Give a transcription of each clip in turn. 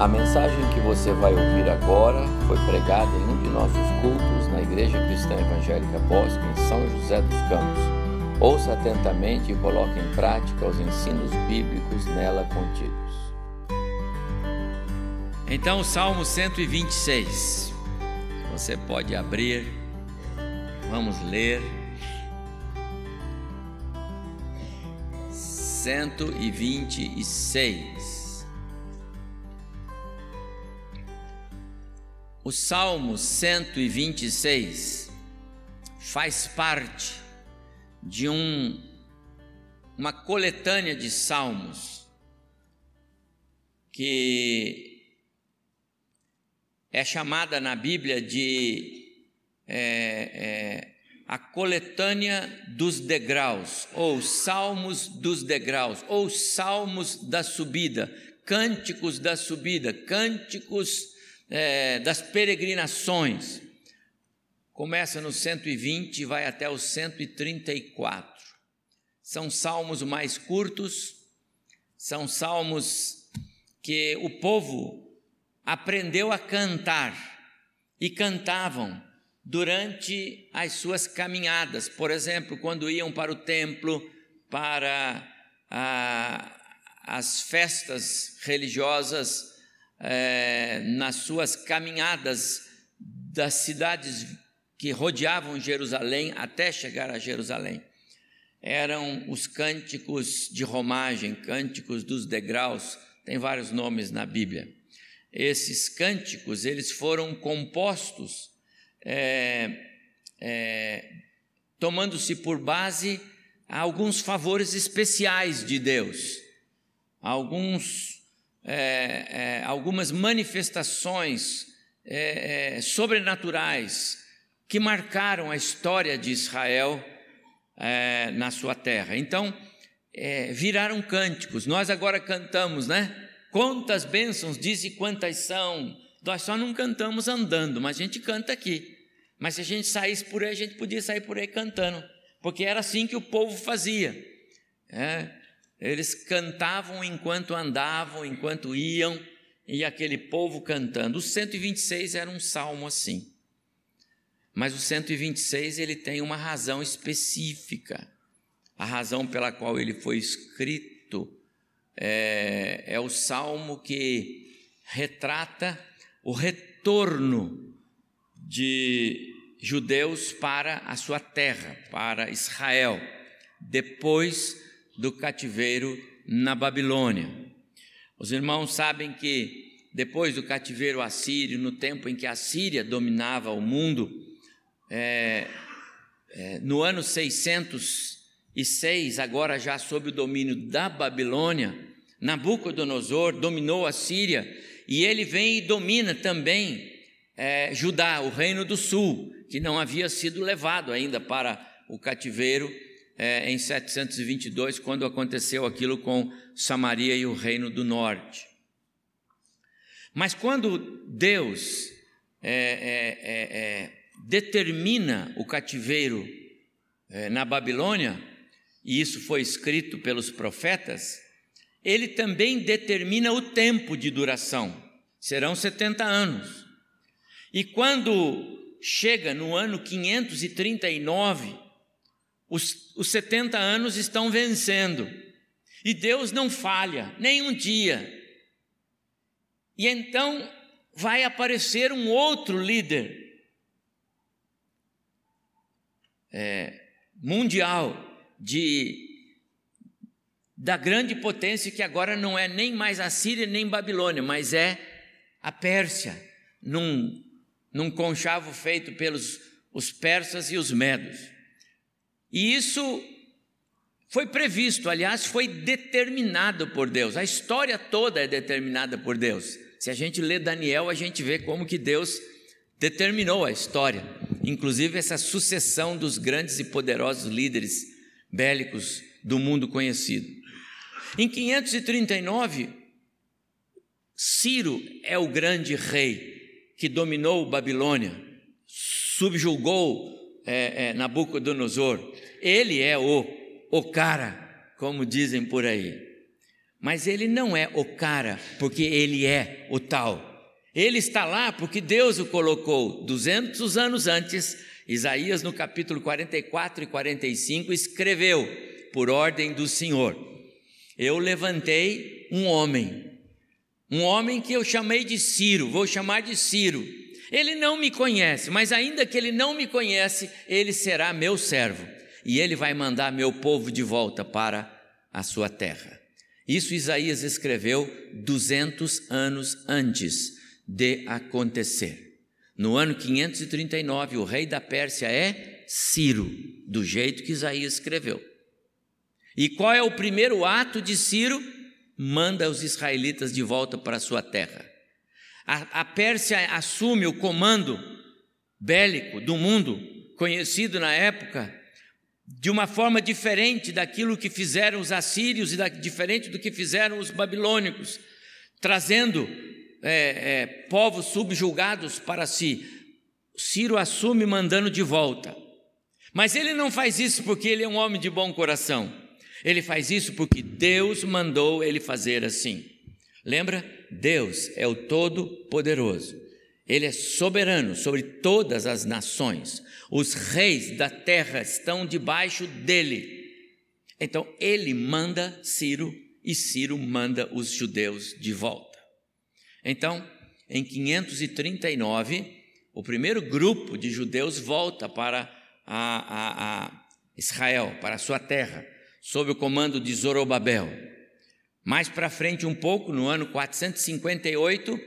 A mensagem que você vai ouvir agora foi pregada em um de nossos cultos na Igreja Cristã Evangélica Bosque, em São José dos Campos. Ouça atentamente e coloque em prática os ensinos bíblicos nela contidos. Então, Salmo 126. Você pode abrir, vamos ler. 126. O Salmo 126 faz parte de um, uma coletânea de salmos que é chamada na Bíblia de é, é, a coletânea dos degraus, ou salmos dos degraus, ou salmos da subida, cânticos da subida, cânticos é, das peregrinações. Começa no 120 e vai até o 134. São salmos mais curtos, são salmos que o povo aprendeu a cantar e cantavam durante as suas caminhadas. Por exemplo, quando iam para o templo, para a, as festas religiosas é, nas suas caminhadas das cidades que rodeavam Jerusalém até chegar a Jerusalém. Eram os cânticos de romagem, cânticos dos degraus, tem vários nomes na Bíblia. Esses cânticos, eles foram compostos é, é, tomando-se por base alguns favores especiais de Deus, alguns é, é, algumas manifestações é, é, sobrenaturais que marcaram a história de Israel é, na sua terra. Então, é, viraram cânticos. Nós agora cantamos, né? Quantas bênçãos diz e quantas são. Nós só não cantamos andando, mas a gente canta aqui. Mas se a gente saísse por aí, a gente podia sair por aí cantando, porque era assim que o povo fazia. É, eles cantavam enquanto andavam, enquanto iam, e aquele povo cantando. O 126 era um salmo assim. Mas o 126 ele tem uma razão específica. A razão pela qual ele foi escrito é, é o salmo que retrata o retorno de judeus para a sua terra, para Israel, depois do cativeiro na Babilônia. Os irmãos sabem que depois do cativeiro assírio, no tempo em que a Síria dominava o mundo, é, é, no ano 606, agora já sob o domínio da Babilônia, Nabucodonosor dominou a Síria e ele vem e domina também é, Judá, o reino do sul, que não havia sido levado ainda para o cativeiro é, em 722, quando aconteceu aquilo com Samaria e o Reino do Norte. Mas quando Deus é, é, é, é determina o cativeiro é, na Babilônia, e isso foi escrito pelos profetas, ele também determina o tempo de duração, serão 70 anos. E quando chega no ano 539, os, os 70 anos estão vencendo. E Deus não falha, nem um dia. E então vai aparecer um outro líder é, mundial de da grande potência que agora não é nem mais a Síria nem Babilônia, mas é a Pérsia, num, num conchavo feito pelos os persas e os medos. E isso foi previsto, aliás, foi determinado por Deus. A história toda é determinada por Deus. Se a gente lê Daniel, a gente vê como que Deus determinou a história, inclusive essa sucessão dos grandes e poderosos líderes bélicos do mundo conhecido. Em 539, Ciro é o grande rei que dominou Babilônia, subjugou é, é, Nabucodonosor. Ele é o, o cara, como dizem por aí. Mas ele não é o cara, porque ele é o tal. Ele está lá porque Deus o colocou 200 anos antes. Isaías, no capítulo 44 e 45, escreveu, por ordem do Senhor: Eu levantei um homem, um homem que eu chamei de Ciro, vou chamar de Ciro. Ele não me conhece, mas ainda que ele não me conhece, ele será meu servo, e ele vai mandar meu povo de volta para a sua terra. Isso Isaías escreveu 200 anos antes de acontecer. No ano 539, o rei da Pérsia é Ciro, do jeito que Isaías escreveu. E qual é o primeiro ato de Ciro? Manda os israelitas de volta para a sua terra. A, a Pérsia assume o comando bélico do mundo, conhecido na época de uma forma diferente daquilo que fizeram os assírios e da, diferente do que fizeram os babilônicos, trazendo é, é, povos subjugados para si. Ciro assume mandando de volta. Mas ele não faz isso porque ele é um homem de bom coração. Ele faz isso porque Deus mandou ele fazer assim. Lembra? Deus é o Todo-Poderoso. Ele é soberano sobre todas as nações. Os reis da terra estão debaixo dele. Então ele manda Ciro e Ciro manda os judeus de volta. Então, em 539, o primeiro grupo de judeus volta para a, a, a Israel, para a sua terra, sob o comando de Zorobabel. Mais para frente um pouco, no ano 458,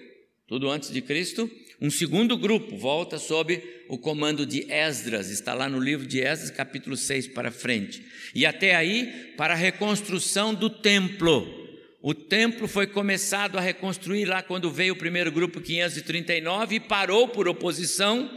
tudo antes de Cristo, um segundo grupo volta sob o comando de Esdras, está lá no livro de Esdras, capítulo 6 para frente. E até aí, para a reconstrução do templo. O templo foi começado a reconstruir lá quando veio o primeiro grupo, 539, e parou por oposição.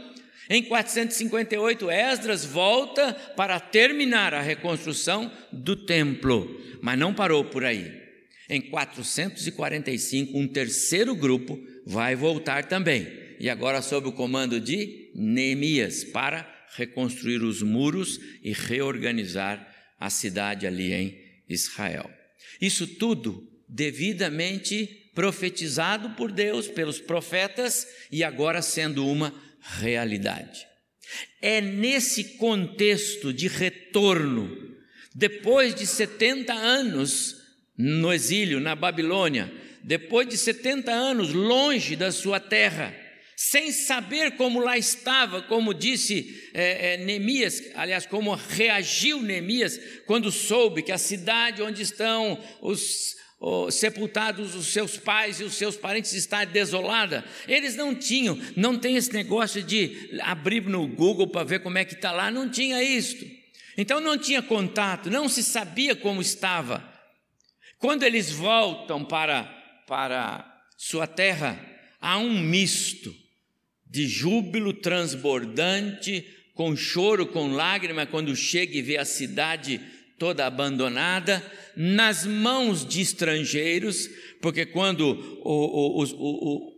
Em 458, Esdras volta para terminar a reconstrução do templo, mas não parou por aí. Em 445, um terceiro grupo vai voltar também e agora sob o comando de Neemias para reconstruir os muros e reorganizar a cidade ali em Israel. Isso tudo devidamente profetizado por Deus, pelos profetas e agora sendo uma realidade. É nesse contexto de retorno, depois de 70 anos no exílio na Babilônia, depois de 70 anos longe da sua terra, sem saber como lá estava, como disse é, é, Neemias, aliás, como reagiu Neemias quando soube que a cidade onde estão os, os sepultados os seus pais e os seus parentes está desolada. Eles não tinham, não tem esse negócio de abrir no Google para ver como é que está lá, não tinha isto. Então não tinha contato, não se sabia como estava. Quando eles voltam para, para sua terra, há um misto de júbilo transbordante, com choro, com lágrima, quando chega e vê a cidade toda abandonada, nas mãos de estrangeiros, porque quando, o, o, o,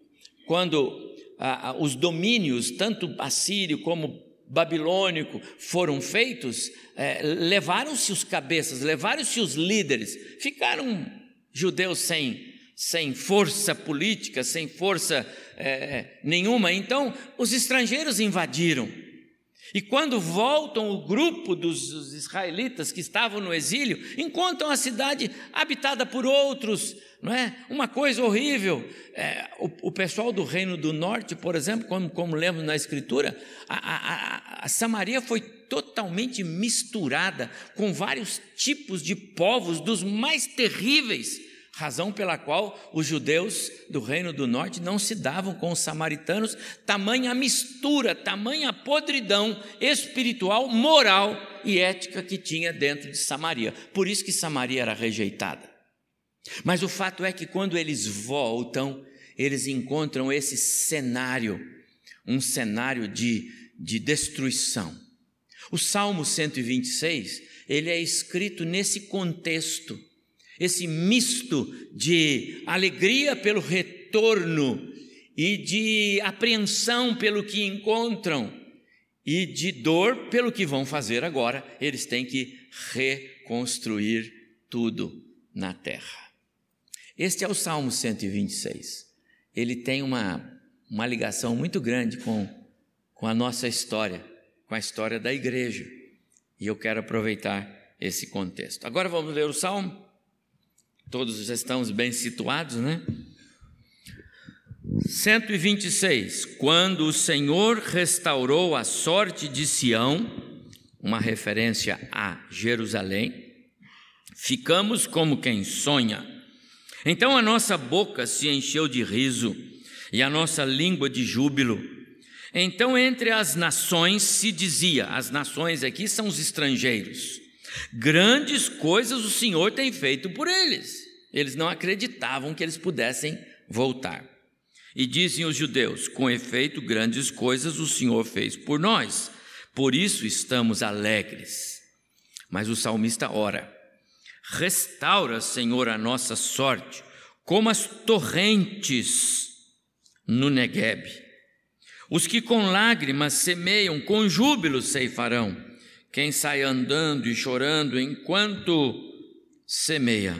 quando a, os domínios, tanto assírio como babilônico, foram feitos, é, levaram-se os cabeças, levaram-se os líderes, ficaram judeus sem, sem força política, sem força é, nenhuma. Então, os estrangeiros invadiram. E quando voltam o grupo dos, israelitas que estavam no exílio, encontram a cidade habitada por outros, não é? Uma coisa horrível. É, o, o, pessoal do Reino do Norte, por exemplo, como, como lemos na Escritura, a, a, a Samaria foi totalmente misturada com vários tipos de povos, dos mais terríveis razão pela qual os judeus do Reino do Norte não se davam com os samaritanos, tamanha mistura, tamanha podridão espiritual, moral e ética que tinha dentro de Samaria. Por isso que Samaria era rejeitada. Mas o fato é que quando eles voltam, eles encontram esse cenário, um cenário de, de destruição. O Salmo 126, ele é escrito nesse contexto esse misto de alegria pelo retorno e de apreensão pelo que encontram e de dor pelo que vão fazer agora. Eles têm que reconstruir tudo na terra. Este é o Salmo 126. Ele tem uma, uma ligação muito grande com, com a nossa história, com a história da igreja. E eu quero aproveitar esse contexto. Agora vamos ler o Salmo. Todos estamos bem situados, né? 126. Quando o Senhor restaurou a sorte de Sião, uma referência a Jerusalém, ficamos como quem sonha. Então a nossa boca se encheu de riso e a nossa língua de júbilo. Então entre as nações se dizia, as nações aqui são os estrangeiros, grandes coisas o Senhor tem feito por eles. Eles não acreditavam que eles pudessem voltar. E dizem os judeus: com efeito, grandes coisas o Senhor fez por nós, por isso estamos alegres. Mas o salmista ora: Restaura, Senhor, a nossa sorte, como as torrentes no Negueb. Os que com lágrimas semeiam, com júbilo ceifarão. Quem sai andando e chorando enquanto semeia,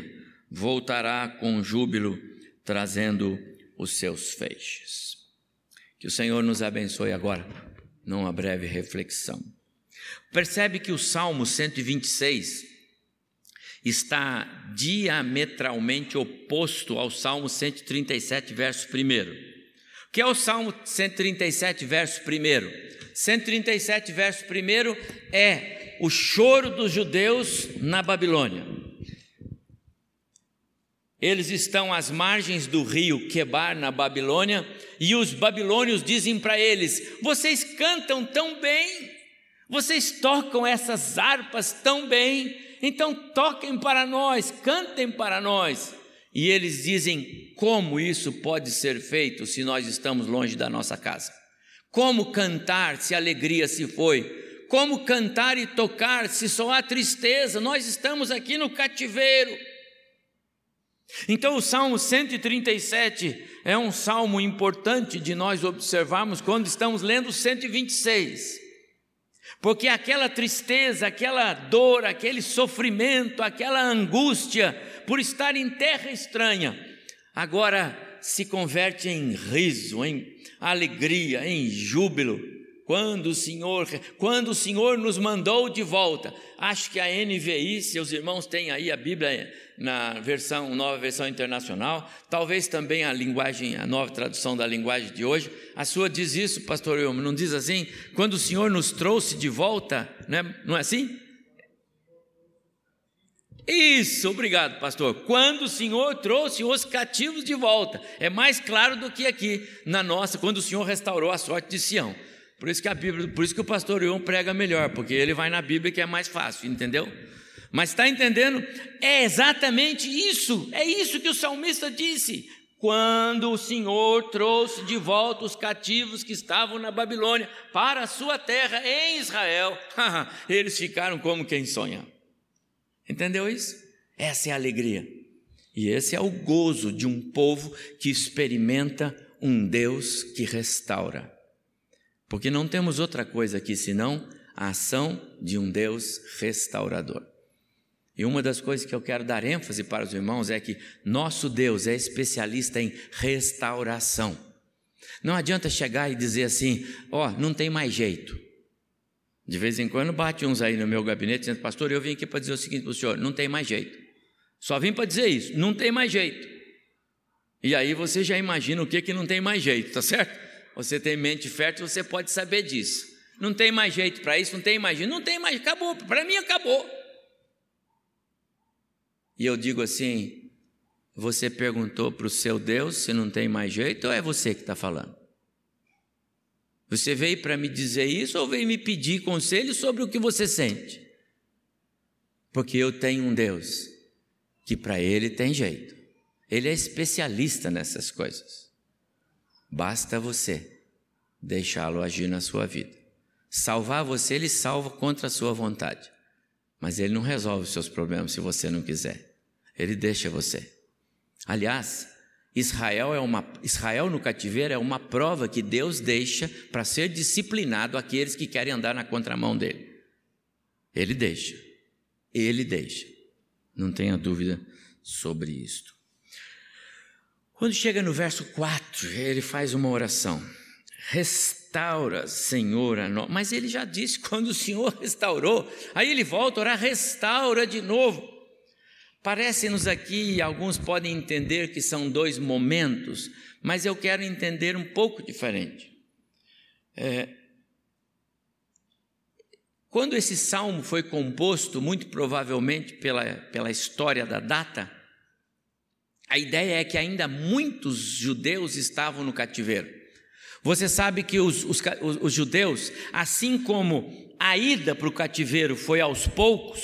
voltará com júbilo, trazendo os seus feixes. Que o Senhor nos abençoe agora, numa breve reflexão. Percebe que o Salmo 126 está diametralmente oposto ao Salmo 137, verso 1. O que é o Salmo 137, verso 1? 137, verso 1 é o choro dos judeus na Babilônia. Eles estão às margens do rio Quebar, na Babilônia, e os babilônios dizem para eles: Vocês cantam tão bem, vocês tocam essas harpas tão bem, então toquem para nós, cantem para nós. E eles dizem: Como isso pode ser feito se nós estamos longe da nossa casa? Como cantar se a alegria se foi? Como cantar e tocar se só há tristeza? Nós estamos aqui no cativeiro. Então, o Salmo 137 é um salmo importante de nós observarmos quando estamos lendo 126. Porque aquela tristeza, aquela dor, aquele sofrimento, aquela angústia por estar em terra estranha, agora se converte em riso, em alegria, em júbilo quando o Senhor, quando o Senhor nos mandou de volta. Acho que a NVI, se os irmãos têm aí a Bíblia na versão, nova versão internacional, talvez também a linguagem, a nova tradução da linguagem de hoje, a sua diz isso, pastor Wilma, não diz assim? Quando o Senhor nos trouxe de volta, né? não é assim? Isso, obrigado, pastor. Quando o Senhor trouxe os cativos de volta, é mais claro do que aqui na nossa, quando o Senhor restaurou a sorte de Sião. Por isso que a Bíblia, por isso que o pastor Ion prega melhor, porque ele vai na Bíblia que é mais fácil, entendeu? Mas está entendendo? É exatamente isso, é isso que o salmista disse. Quando o Senhor trouxe de volta os cativos que estavam na Babilônia para a sua terra em Israel, eles ficaram como quem sonha. Entendeu isso? Essa é a alegria. E esse é o gozo de um povo que experimenta um Deus que restaura. Porque não temos outra coisa aqui senão a ação de um Deus restaurador. E uma das coisas que eu quero dar ênfase para os irmãos é que nosso Deus é especialista em restauração. Não adianta chegar e dizer assim: ó, oh, não tem mais jeito. De vez em quando bate uns aí no meu gabinete dizendo, pastor, eu vim aqui para dizer o seguinte para o senhor: não tem mais jeito. Só vim para dizer isso, não tem mais jeito. E aí você já imagina o que, que não tem mais jeito, tá certo? você tem mente fértil, você pode saber disso. Não tem mais jeito para isso, não tem mais jeito, não tem mais, acabou, para mim acabou. E eu digo assim: você perguntou para o seu Deus se não tem mais jeito ou é você que está falando? Você veio para me dizer isso ou veio me pedir conselho sobre o que você sente? Porque eu tenho um Deus que para ele tem jeito. Ele é especialista nessas coisas. Basta você deixá-lo agir na sua vida. Salvar você, ele salva contra a sua vontade. Mas ele não resolve os seus problemas se você não quiser. Ele deixa você. Aliás, Israel é uma Israel no cativeiro é uma prova que Deus deixa para ser disciplinado aqueles que querem andar na contramão dele. Ele deixa. Ele deixa. Não tenha dúvida sobre isto. Quando chega no verso 4, ele faz uma oração. Restaura, Senhor, a nós. Mas ele já disse quando o Senhor restaurou. Aí ele volta a orar, restaura de novo. Parece-nos aqui, alguns podem entender que são dois momentos, mas eu quero entender um pouco diferente. É, quando esse salmo foi composto, muito provavelmente pela, pela história da data, a ideia é que ainda muitos judeus estavam no cativeiro. Você sabe que os, os, os judeus, assim como a ida para o cativeiro foi aos poucos,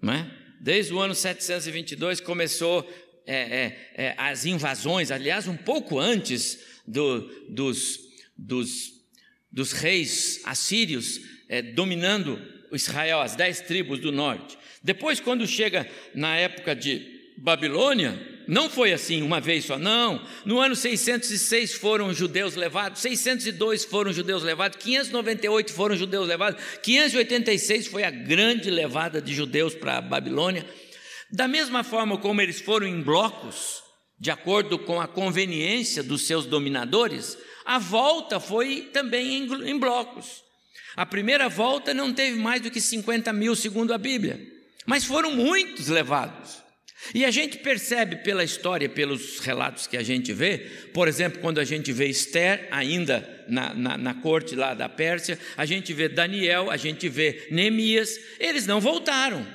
não é? Desde o ano 722 começou é, é, é, as invasões, aliás, um pouco antes do, dos, dos, dos reis assírios é, dominando Israel, as dez tribos do norte. Depois, quando chega na época de Babilônia, não foi assim uma vez só, não. No ano 606 foram judeus levados, 602 foram judeus levados, 598 foram judeus levados, 586 foi a grande levada de judeus para a Babilônia. Da mesma forma como eles foram em blocos, de acordo com a conveniência dos seus dominadores, a volta foi também em, blocos. A primeira volta não teve mais do que 50 mil, segundo a Bíblia, mas foram muitos levados. E a gente percebe pela história, pelos relatos que a gente vê, por exemplo, quando a gente vê Esther, ainda na, na, na, corte lá da Pérsia, a gente vê Daniel, a gente vê Neemias, eles não voltaram.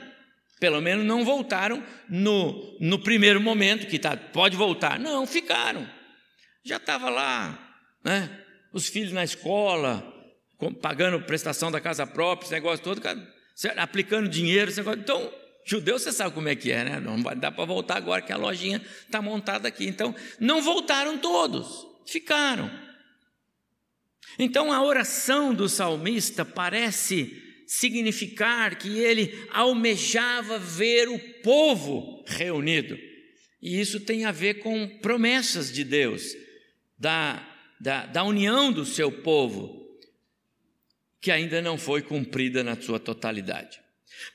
Pelo menos não voltaram no, no primeiro momento, que tá, pode voltar. Não, ficaram. Já estava lá, né? os filhos na escola, pagando prestação da casa própria, esse negócio todo, aplicando dinheiro, esse negócio. Então, Judeu, você sabe como é que é, né? Não vai dar para voltar agora que a lojinha está montada aqui. Então, não voltaram todos, ficaram. Então, a oração do salmista parece significar que ele almejava ver o povo reunido. E isso tem a ver com promessas de Deus, da, da, da união do seu povo, que ainda não foi cumprida na sua totalidade.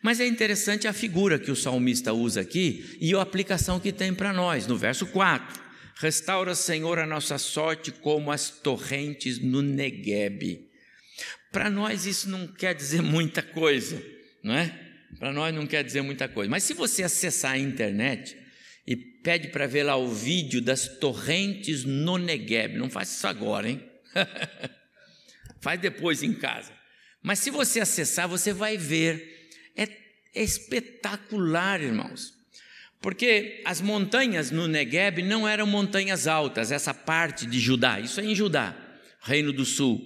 Mas é interessante a figura que o salmista usa aqui e a aplicação que tem para nós, no verso 4. Restaura, Senhor, a nossa sorte como as torrentes no Negueb. Para nós isso não quer dizer muita coisa, não é? Para nós não quer dizer muita coisa. Mas se você acessar a internet e pede para ver lá o vídeo das torrentes no Negueb, não faz isso agora, hein? faz depois em casa. Mas se você acessar, você vai ver espetacular, irmãos. Porque as montanhas no Negueb não eram montanhas altas, essa parte de Judá, isso é em Judá, Reino do Sul.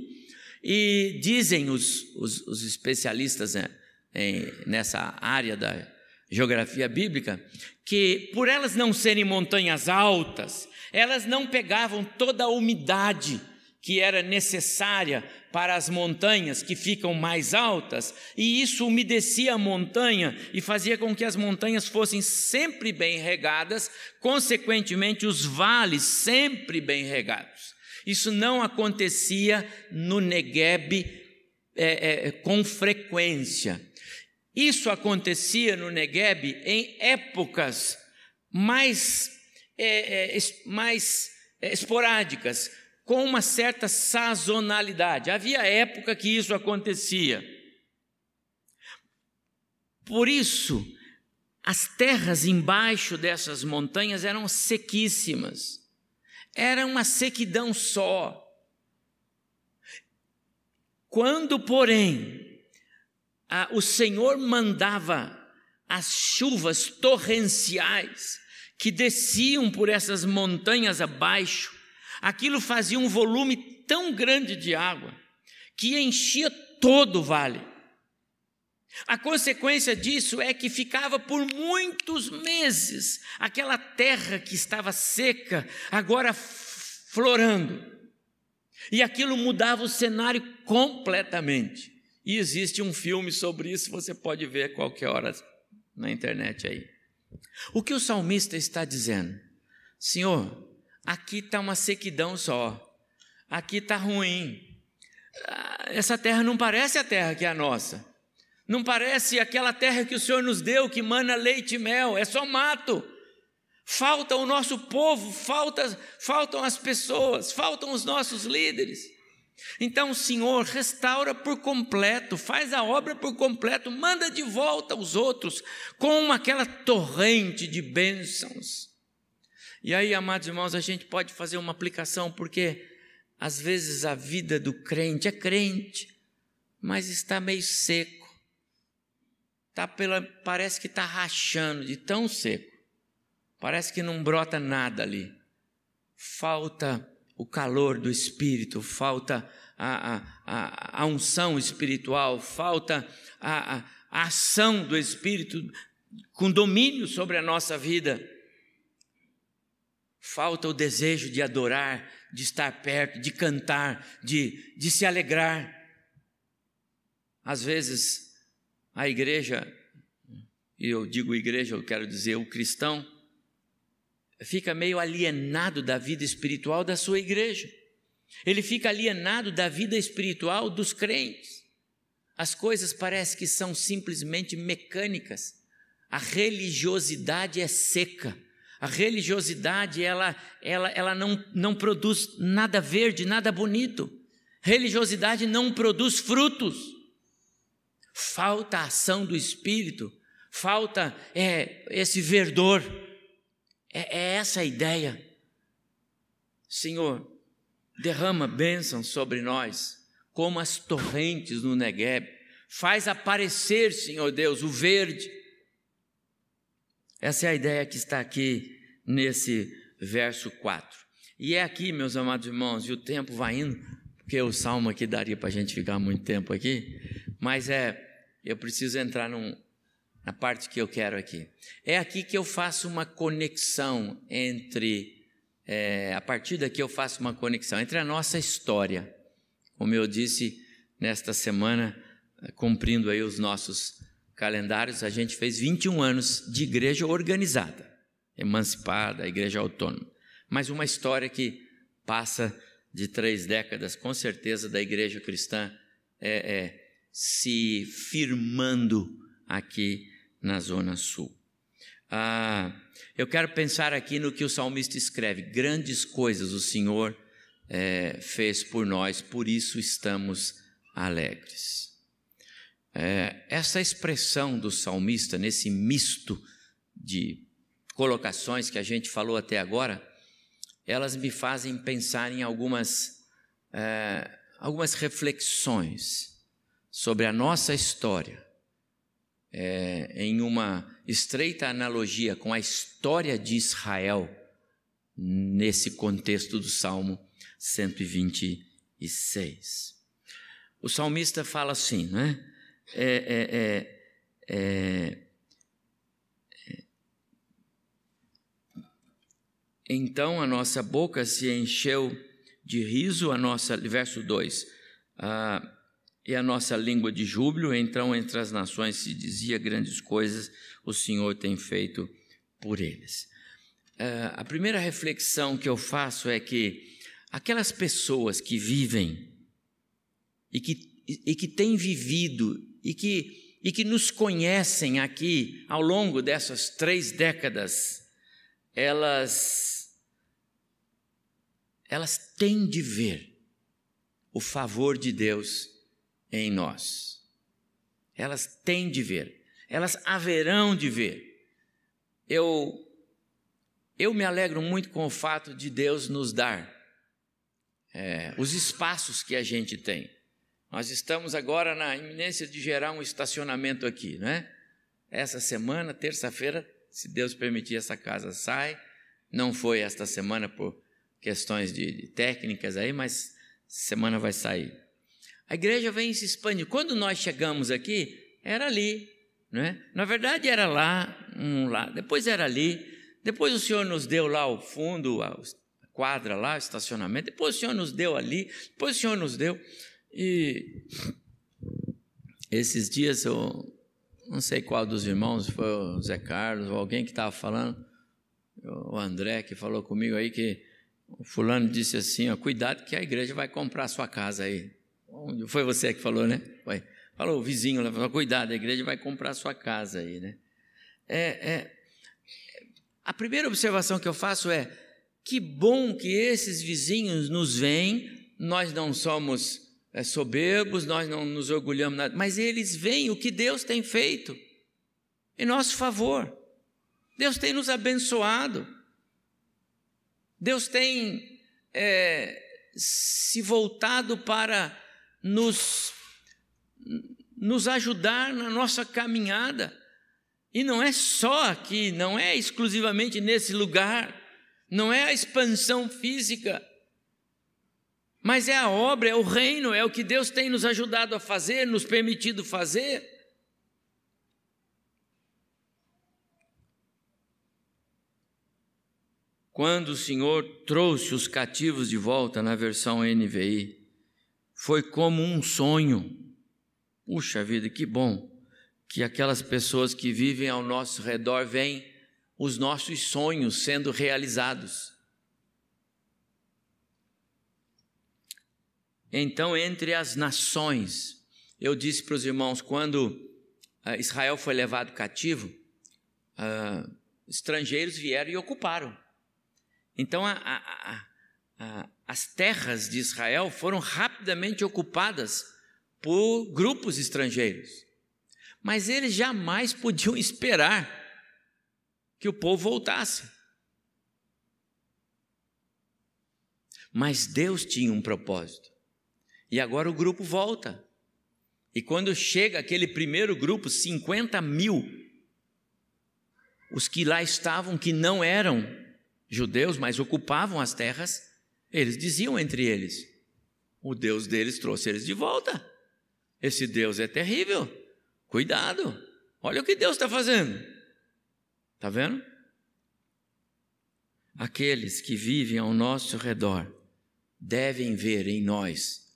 E dizem os, os, os especialistas né, em, nessa área da geografia bíblica que, por elas não serem montanhas altas, elas não pegavam toda a umidade que era necessária para as montanhas que ficam mais altas, e isso umedecia a montanha e fazia com que as montanhas fossem sempre bem regadas, consequentemente, os vales sempre bem regados. Isso não acontecia no Negueb é, é, com frequência. Isso acontecia no Negueb em épocas mais, é, é mais é, esporádicas, com uma certa sazonalidade. Havia época que isso acontecia. Por isso, as terras embaixo dessas montanhas eram sequíssimas. Era uma sequidão só. Quando, porém, a, o Senhor mandava as chuvas torrenciais que desciam por essas montanhas abaixo, aquilo fazia um volume tão grande de água que enchia todo o vale. A consequência disso é que ficava por muitos meses aquela terra que estava seca, agora florando. E aquilo mudava o cenário completamente. E existe um filme sobre isso, você pode ver qualquer hora na internet aí. O que o salmista está dizendo? Senhor, aqui está uma sequidão só, aqui está ruim. Ah, essa terra não parece a terra que é a nossa, não parece aquela terra que o Senhor nos deu, que mana leite e mel, é só mato. Falta o nosso povo, falta, faltam as pessoas, faltam os nossos líderes. Então, Senhor, restaura por completo, faz a obra por completo, manda de volta os outros com aquela torrente de bênçãos. E aí, amados irmãos, a gente pode fazer uma aplicação, porque às vezes a vida do crente é crente, mas está meio seco. Tá pela, parece que está rachando de tão seco. Parece que não brota nada ali. Falta o calor do Espírito, falta a, a, a, unção espiritual, falta a, a, a ação do Espírito com domínio sobre a nossa vida. Falta o desejo de adorar, de estar perto, de cantar, de, de se alegrar. Às vezes, a igreja, e eu digo igreja, eu quero dizer o cristão, fica meio alienado da vida espiritual da sua igreja. Ele fica alienado da vida espiritual dos crentes. As coisas parecem que são simplesmente mecânicas. A religiosidade é seca. A religiosidade ela, ela, ela não, não produz nada verde, nada bonito. Religiosidade não produz frutos. Falta a ação do Espírito, falta é, esse verdor. É, é essa a ideia. Senhor, derrama bênção sobre nós, como as torrentes no Negueb. Faz aparecer, Senhor Deus, o verde. Essa é a ideia que está aqui nesse verso 4. E é aqui, meus amados irmãos, e o tempo vai indo, porque o salmo aqui daria para a gente ficar muito tempo aqui, mas é, eu preciso entrar num, na parte que eu quero aqui. É aqui que eu faço uma conexão entre, é, a partir daqui eu faço uma conexão entre a nossa história, como eu disse nesta semana, cumprindo aí os nossos calendários, a gente fez 21 anos de igreja organizada, emancipada, igreja autônoma. Mas uma história que passa de três décadas, com certeza, da igreja cristã é, é se firmando aqui na Zona Sul. Ah, eu quero pensar aqui no que o salmista escreve: grandes coisas o Senhor é, fez por nós, por isso estamos alegres. É, essa expressão do salmista, nesse misto de colocações que a gente falou até agora, elas me fazem pensar em algumas, é, algumas reflexões sobre a nossa história é, em uma estreita analogia com a história de Israel, nesse contexto do Salmo 126. O salmista fala assim, né? É, é, é, então a nossa boca se encheu de riso, a nossa, verso 2, ah, e a nossa língua de júbilo, então entre as nações se dizia grandes coisas o Senhor tem feito por eles. Uh, a primeira reflexão que eu faço é que aquelas pessoas que vivem e que, e que têm vivido e que, e que nos conhecem aqui ao longo dessas três décadas, elas, elas têm de ver o favor de Deus em nós. Elas têm de ver, elas haverão de ver. Eu eu me alegro muito com o fato de Deus nos dar é, os espaços que a gente tem. Nós estamos agora na iminência de gerar um estacionamento aqui, né? Essa semana, terça-feira, se Deus permitir, essa casa sai. Não foi esta semana por questões de, de técnicas aí, mas semana vai sair. A igreja vem se expandir. Quando nós chegamos aqui, era ali, não é? Na verdade era lá, um lá, depois era ali, depois o Senhor nos deu lá o fundo, a quadra lá, o estacionamento, depois o Senhor nos deu ali, depois o Senhor nos deu. E esses dias eu não sei qual dos irmãos, foi o Zé Carlos ou alguém que estava falando, o André que falou comigo aí que o fulano disse assim, ó, cuidado que a igreja vai comprar sua casa aí. Foi você que falou, né? Foi. Falou o vizinho falou, cuidado, a igreja vai comprar sua casa aí, né? É, é, a primeira observação que eu faço é: que bom que esses vizinhos nos veem, nós não somos é, soberbos, nós não nos orgulhamos nada, mas eles veem o que Deus tem feito em nosso favor. Deus tem nos abençoado. Deus tem é, se voltado para nos, nos ajudar na nossa caminhada. E não é só aqui, não é exclusivamente nesse lugar, não é a expansão física, mas é a obra, é o reino, é o que Deus tem nos ajudado a fazer, nos permitido fazer. Quando o Senhor trouxe os cativos de volta na versão NVI, foi como um sonho. Puxa vida, que bom que aquelas pessoas que vivem ao nosso redor veem os nossos sonhos sendo realizados. Então, entre as nações, eu disse para os irmãos, quando uh, Israel foi levado cativo, uh, estrangeiros vieram e ocuparam. Então, a, a, a, as terras de Israel foram rapidamente ocupadas por grupos estrangeiros. Mas eles jamais podiam esperar que o povo voltasse. Mas Deus tinha um propósito. E agora o grupo volta. E quando chega aquele primeiro grupo, 50 mil, os que lá estavam, que não eram judeus, mas ocupavam as terras, eles diziam entre eles: o Deus deles trouxe eles de volta. Esse Deus é terrível. Cuidado. Olha o que Deus está fazendo. Está vendo? Aqueles que vivem ao nosso redor devem ver em nós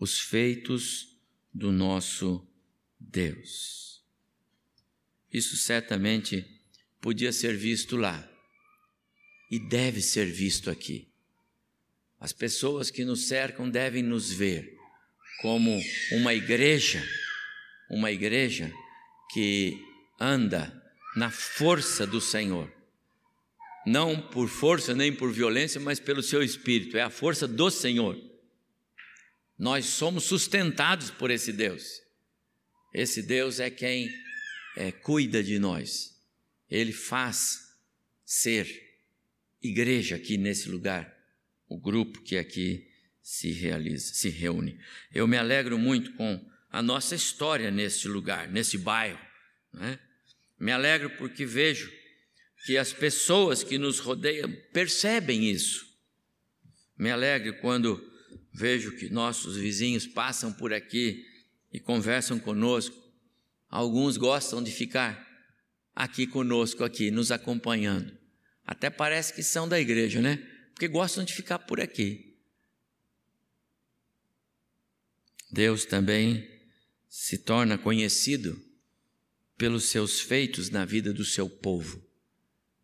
os feitos do nosso Deus. Isso certamente podia ser visto lá e deve ser visto aqui. As pessoas que nos cercam devem nos ver como uma igreja, uma igreja que anda na força do Senhor. Não por força nem por violência, mas pelo seu espírito, é a força do Senhor. Nós somos sustentados por esse Deus. Esse Deus é quem é, cuida de nós. Ele faz ser igreja aqui nesse lugar, o grupo que aqui se realiza, se reúne. Eu me alegro muito com a nossa história nesse lugar, nesse bairro. Né? Me alegro porque vejo que as pessoas que nos rodeiam percebem isso. Me alegro quando vejo que nossos vizinhos passam por aqui e conversam conosco. Alguns gostam de ficar aqui conosco, aqui, nos acompanhando. Até parece que são da igreja, né? Porque gostam de ficar por aqui. Deus também se torna conhecido pelos seus feitos na vida do seu povo.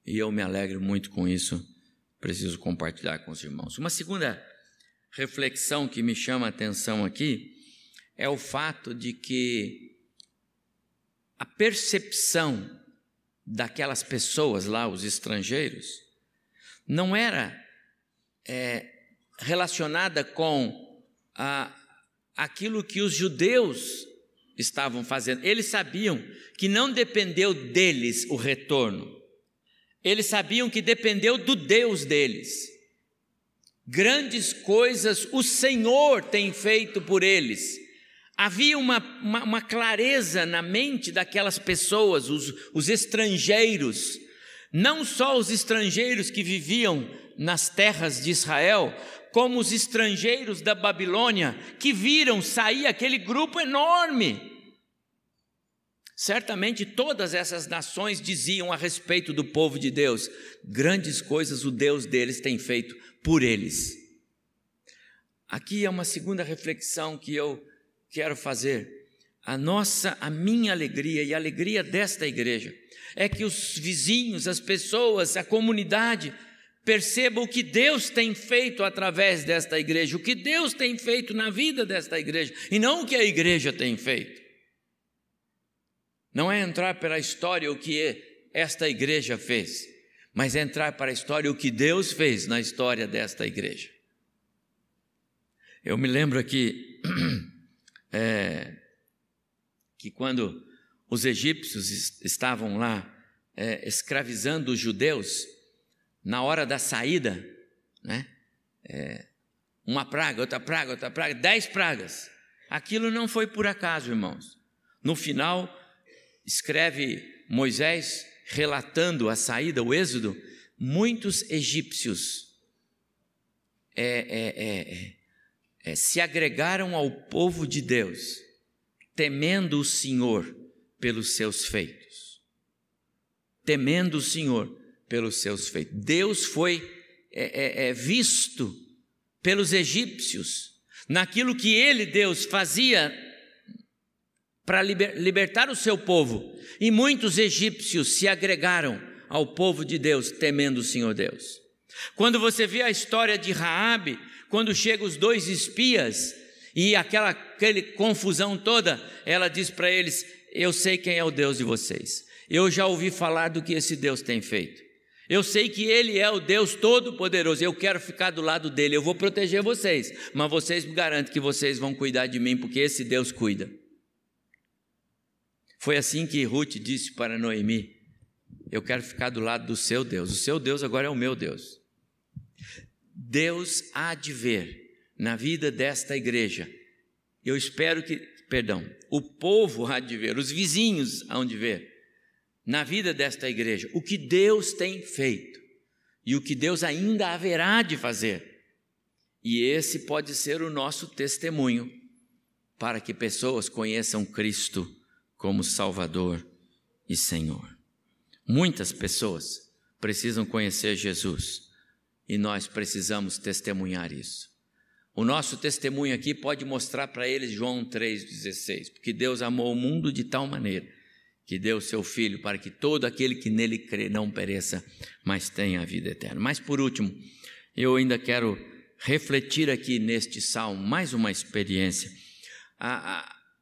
E eu me alegro muito com isso, preciso compartilhar com os irmãos. Uma segunda reflexão que me chama a atenção aqui é o fato de que a percepção daquelas pessoas lá, os estrangeiros, não era é, relacionada com a, aquilo que os judeus estavam fazendo. Eles sabiam que não dependeu deles o retorno. Eles sabiam que dependeu do Deus deles. Grandes coisas o Senhor tem feito por eles. Havia uma, uma, uma clareza na mente daquelas pessoas, os, os estrangeiros, não só os estrangeiros que viviam nas terras de Israel, como os estrangeiros da Babilônia, que viram sair aquele grupo enorme. Certamente todas essas nações diziam a respeito do povo de Deus: grandes coisas o Deus deles tem feito por eles. Aqui é uma segunda reflexão que eu quero fazer. A nossa, a minha alegria e a alegria desta igreja é que os vizinhos, as pessoas, a comunidade Perceba o que Deus tem feito através desta igreja, o que Deus tem feito na vida desta igreja, e não o que a igreja tem feito. Não é entrar pela história o que esta igreja fez, mas entrar para a história o que Deus fez na história desta igreja. Eu me lembro aqui é, que quando os egípcios estavam lá é, escravizando os judeus, na hora da saída, né? É, uma praga, outra praga, outra praga, dez pragas. Aquilo não foi por acaso, irmãos. No final, escreve Moisés, relatando a saída, o êxodo, muitos egípcios é, é, é, se agregaram ao povo de Deus, temendo o Senhor pelos seus feitos. Temendo o Senhor pelos seus feitos. Deus foi visto pelos egípcios naquilo que ele, Deus, fazia para liber, libertar o seu povo. E muitos egípcios se agregaram ao povo de Deus, temendo o Senhor Deus. Quando você vê a história de Raabe, quando chegam os dois espias e aquela, aquela confusão toda, ela diz para eles: Eu sei quem é o Deus de vocês. Eu já ouvi falar do que esse Deus tem feito. Eu sei que Ele é o Deus Todo-Poderoso, eu quero ficar do lado dele, eu vou proteger vocês, mas vocês me garantem que vocês vão cuidar de mim, porque esse Deus cuida. Foi assim que Ruth disse para Noemi: Eu quero ficar do lado do seu Deus, o seu Deus agora é o meu Deus. Deus há de ver na vida desta igreja, eu espero que, perdão, o povo há de ver, os vizinhos hão de ver na vida desta igreja, o que Deus tem feito e o que Deus ainda haverá de fazer. E esse pode ser o nosso testemunho para que pessoas conheçam Cristo como Salvador e Senhor. Muitas pessoas precisam conhecer Jesus e nós precisamos testemunhar isso. O nosso testemunho aqui pode mostrar para eles João 3,16, porque Deus amou o mundo de tal maneira que deu seu Filho para que todo aquele que nele crê não pereça, mas tenha a vida eterna. Mas por último, eu ainda quero refletir aqui neste salmo mais uma experiência.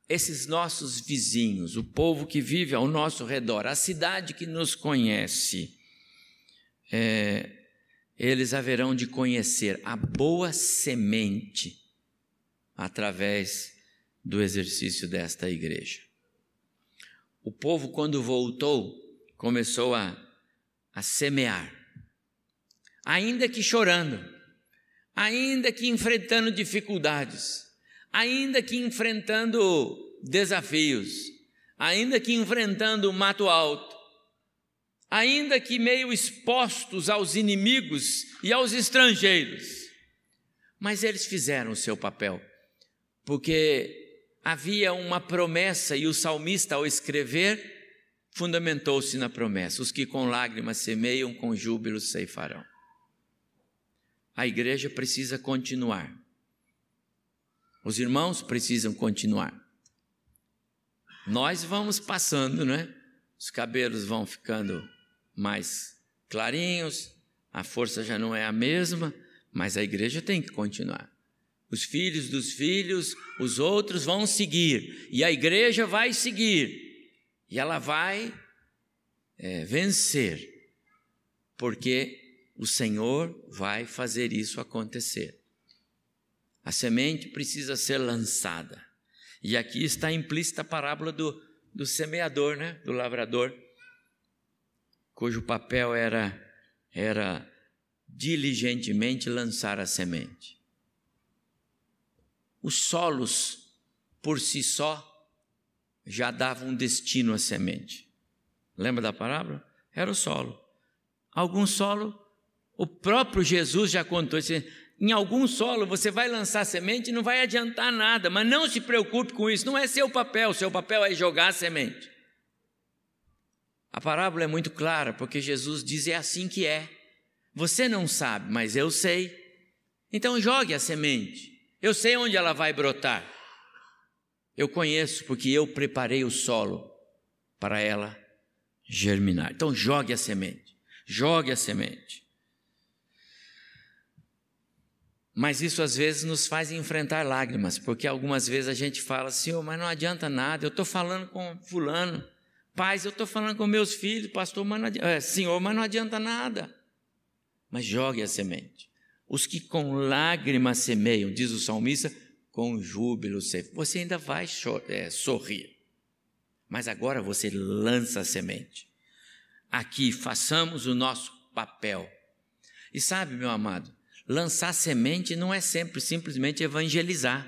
Esses nossos vizinhos, o povo que vive ao nosso redor, a cidade que nos conhece, é, eles haverão de conhecer a boa semente através do exercício desta igreja. O povo, quando voltou, começou a, a semear, ainda que chorando, ainda que enfrentando dificuldades, ainda que enfrentando desafios, ainda que enfrentando o mato alto, ainda que meio expostos aos inimigos e aos estrangeiros. Mas eles fizeram o seu papel, porque havia uma promessa e o salmista, ao escrever, fundamentou-se na promessa: os que com lágrimas semeiam, com júbilo ceifarão. A igreja precisa continuar. Os irmãos precisam continuar. Nós vamos passando, né? Os cabelos vão ficando mais clarinhos, a força já não é a mesma, mas a igreja tem que continuar os filhos dos filhos, os outros vão seguir, e a igreja vai seguir, e ela vai é, vencer, porque o Senhor vai fazer isso acontecer. A semente precisa ser lançada, e aqui está implícita a parábola do, do semeador, né? do lavrador, cujo papel era, era diligentemente lançar a semente os solos por si só já davam um destino à semente. Lembra da parábola? Era o solo. Algum solo, o próprio Jesus já contou isso. Em algum solo você vai lançar semente e não vai adiantar nada, mas não se preocupe com isso, não é seu papel, seu papel é jogar a semente. A parábola é muito clara, porque Jesus diz: é assim que é. Você não sabe, mas eu sei. Então jogue a semente. Eu sei onde ela vai brotar. Eu conheço porque eu preparei o solo para ela germinar. Então jogue a semente. Jogue a semente. Mas isso às vezes nos faz enfrentar lágrimas, porque algumas vezes a gente fala, Senhor, mas não adianta nada, eu estou falando com fulano, Pais, eu estou falando com meus filhos, pastor, mas adianta, é, senhor, mas não adianta nada. Mas jogue a semente. Os que com lágrimas semeiam, diz o salmista, com júbilo Você ainda vai é, sorrir. Mas agora você lança a semente. Aqui, façamos o nosso papel. E sabe, meu amado, lançar semente não é sempre simplesmente evangelizar.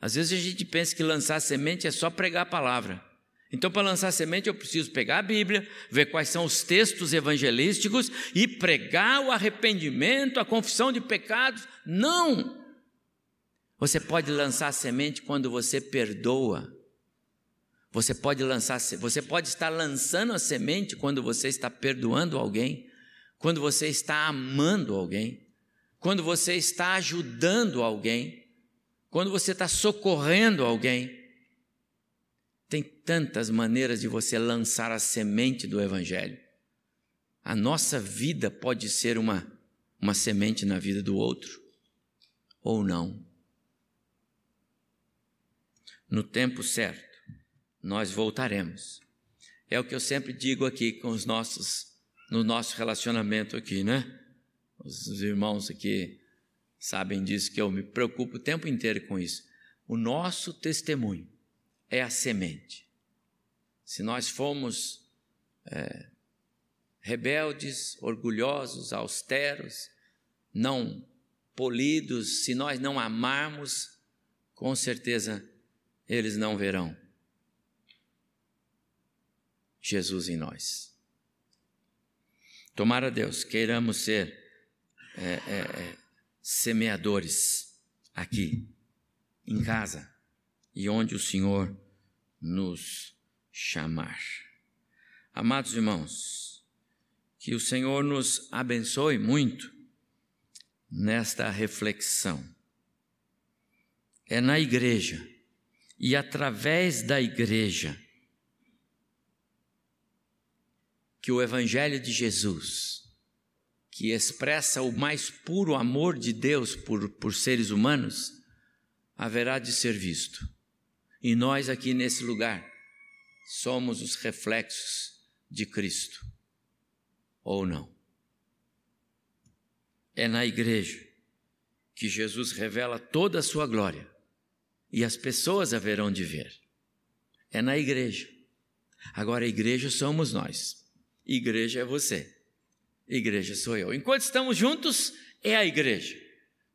Às vezes a gente pensa que lançar semente é só pregar a palavra. Então, para lançar semente, eu preciso pegar a Bíblia, ver quais são os textos evangelísticos e pregar o arrependimento, a confissão de pecados. Não! Você pode lançar semente quando você perdoa. Você pode lançar, você pode estar lançando a semente quando você está perdoando alguém, quando você está amando alguém, quando você está ajudando alguém, quando você está socorrendo alguém. Tem tantas maneiras de você lançar a semente do Evangelho. A nossa vida pode ser uma, uma semente na vida do outro, ou não. No tempo certo, nós voltaremos. É o que eu sempre digo aqui com os nossos, no nosso relacionamento aqui, né? Os irmãos aqui sabem disso, que eu me preocupo o tempo inteiro com isso. O nosso testemunho é a semente. Se nós formos é, rebeldes, orgulhosos, austeros, não polidos, se nós não amarmos, com certeza eles não verão Jesus em nós. Tomara Deus, queiramos ser é, é, é, semeadores aqui, em casa e onde o Senhor nos chamar. Amados irmãos, que o Senhor nos abençoe muito nesta reflexão. É na igreja e através da igreja que o Evangelho de Jesus, que expressa o mais puro amor de Deus por, por seres humanos, haverá de ser visto. E nós aqui nesse lugar somos os reflexos de Cristo, ou não? É na igreja que Jesus revela toda a sua glória e as pessoas haverão de ver. É na igreja. Agora, a igreja somos nós, igreja é você, igreja sou eu. Enquanto estamos juntos, é a igreja.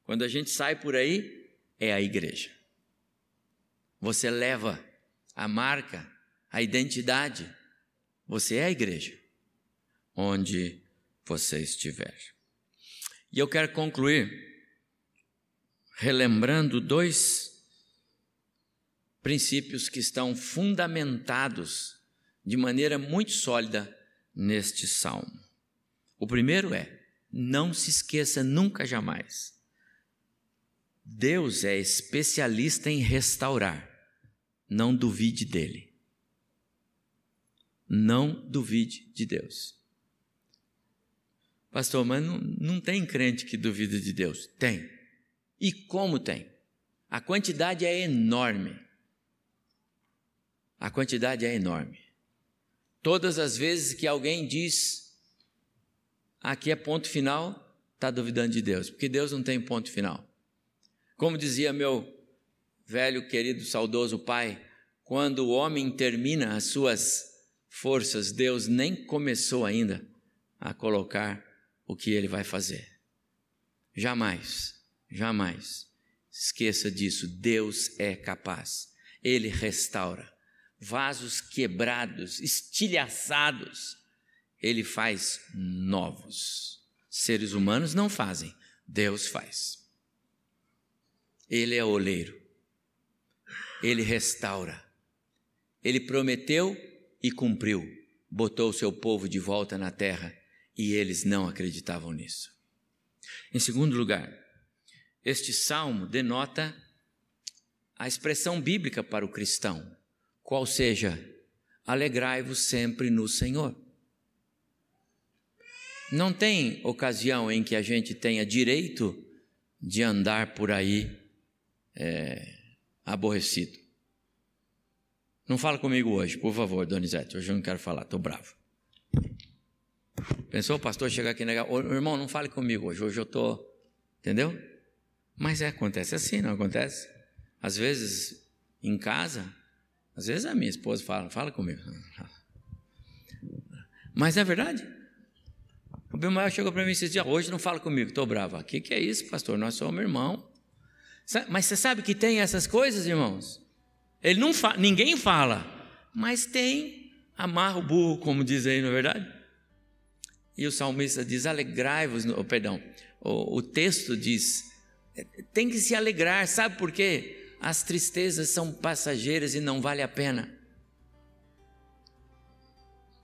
Quando a gente sai por aí, é a igreja. Você leva a marca, a identidade. Você é a igreja, onde você estiver. E eu quero concluir relembrando dois princípios que estão fundamentados de maneira muito sólida neste salmo. O primeiro é: não se esqueça nunca jamais Deus é especialista em restaurar. Não duvide dele. Não duvide de Deus. Pastor, mas não, não tem crente que duvida de Deus? Tem. E como tem? A quantidade é enorme. A quantidade é enorme. Todas as vezes que alguém diz, aqui é ponto final, está duvidando de Deus, porque Deus não tem ponto final. Como dizia meu velho, querido, saudoso pai, quando o homem termina as suas forças, Deus nem começou ainda a colocar o que ele vai fazer. Jamais, jamais esqueça disso. Deus é capaz. Ele restaura. Vasos quebrados, estilhaçados, ele faz novos. Seres humanos não fazem, Deus faz. Ele é oleiro. Ele restaura. Ele prometeu e cumpriu. Botou o seu povo de volta na terra e eles não acreditavam nisso. Em segundo lugar, este salmo denota a expressão bíblica para o cristão, qual seja: alegrai-vos sempre no Senhor. Não tem ocasião em que a gente tenha direito de andar por aí é, aborrecido. Não fala comigo hoje, por favor, Donizete. Hoje eu não quero falar, estou bravo. Pensou o pastor chegar aqui e negar? Ô, irmão, não fale comigo hoje, hoje eu estou. Entendeu? Mas é, acontece assim, não acontece? Às vezes, em casa, às vezes a minha esposa fala, fala comigo. Mas é verdade. O Bimael chegou para mim e disse: Hoje não fala comigo, estou bravo. O que, que é isso, pastor? Nós somos irmão. Mas você sabe que tem essas coisas, irmãos? Ele não fa ninguém fala, mas tem, amarra o burro, como diz aí, não é verdade? E o salmista diz: Alegrai-vos, oh, perdão, o, o texto diz: tem que se alegrar, sabe por quê? As tristezas são passageiras e não vale a pena.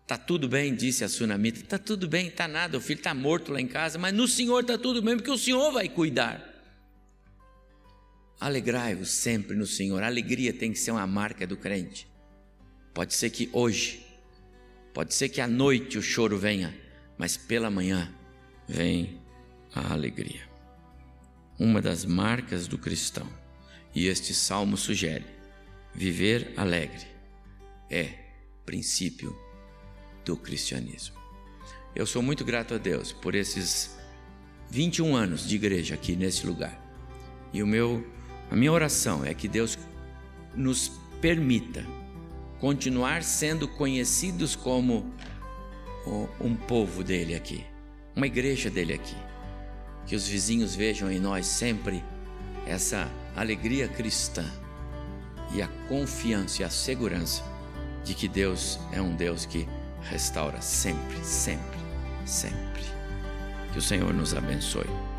Tá tudo bem, disse a sunamita. Tá tudo bem, tá nada. O filho está morto lá em casa, mas no Senhor tá tudo bem, porque o Senhor vai cuidar. Alegrai-vos sempre no Senhor. A alegria tem que ser uma marca do crente. Pode ser que hoje, pode ser que à noite o choro venha, mas pela manhã vem a alegria. Uma das marcas do cristão, e este salmo sugere: viver alegre é princípio do cristianismo. Eu sou muito grato a Deus por esses 21 anos de igreja aqui nesse lugar. E o meu a minha oração é que Deus nos permita continuar sendo conhecidos como um povo dele aqui, uma igreja dele aqui. Que os vizinhos vejam em nós sempre essa alegria cristã e a confiança e a segurança de que Deus é um Deus que restaura sempre, sempre, sempre. Que o Senhor nos abençoe.